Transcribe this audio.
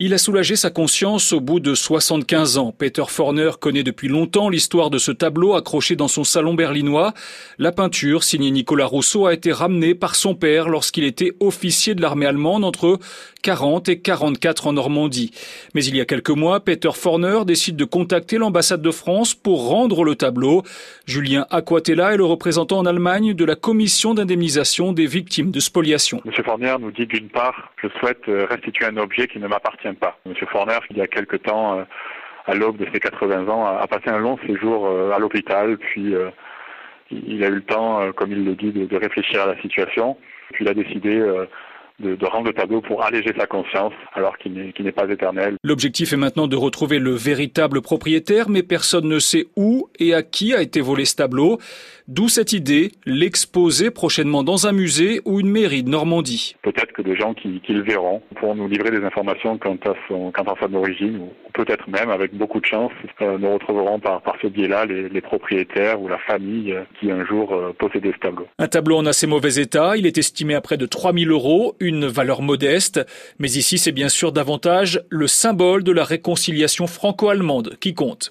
Il a soulagé sa conscience au bout de 75 ans. Peter Forner connaît depuis longtemps l'histoire de ce tableau accroché dans son salon berlinois. La peinture, signée Nicolas Rousseau, a été ramenée par son père lorsqu'il était officier de l'armée allemande entre 40 et 44 en Normandie. Mais il y a quelques mois, Peter Forner décide de contacter l'ambassade de France pour rendre le tableau. Julien Aquatella est le représentant en Allemagne de la commission d'indemnisation des victimes de spoliation. Monsieur Forner nous dit d'une part, je souhaite restituer un objet qui ne m'appartient Monsieur Forner, il y a quelque temps, euh, à l'aube de ses 80 ans, a passé un long séjour euh, à l'hôpital, puis euh, il a eu le temps, comme il le dit, de, réfléchir à la situation. Puis il a décidé de, rendre le tableau pour alléger sa conscience, alors qu'il n'est pas éternel. L'objectif est maintenant de retrouver le véritable propriétaire, mais personne ne sait où et à qui a été volé ce tableau. D'où cette idée, l'exposer prochainement dans un musée ou une mairie de Normandie. Peut-être que des gens qui, le verront pourront nous livrer des informations quant à, son, quant à son origine, ou peut-être même, avec beaucoup de chance, euh, nous retrouverons par, par ce biais-là les, propriétaires ou la famille euh, qui un jour euh, possédait ce tableau. Un tableau en assez mauvais état, il est estimé à près de 3000 euros, une valeur modeste, mais ici c'est bien sûr davantage le symbole de la réconciliation franco-allemande qui compte.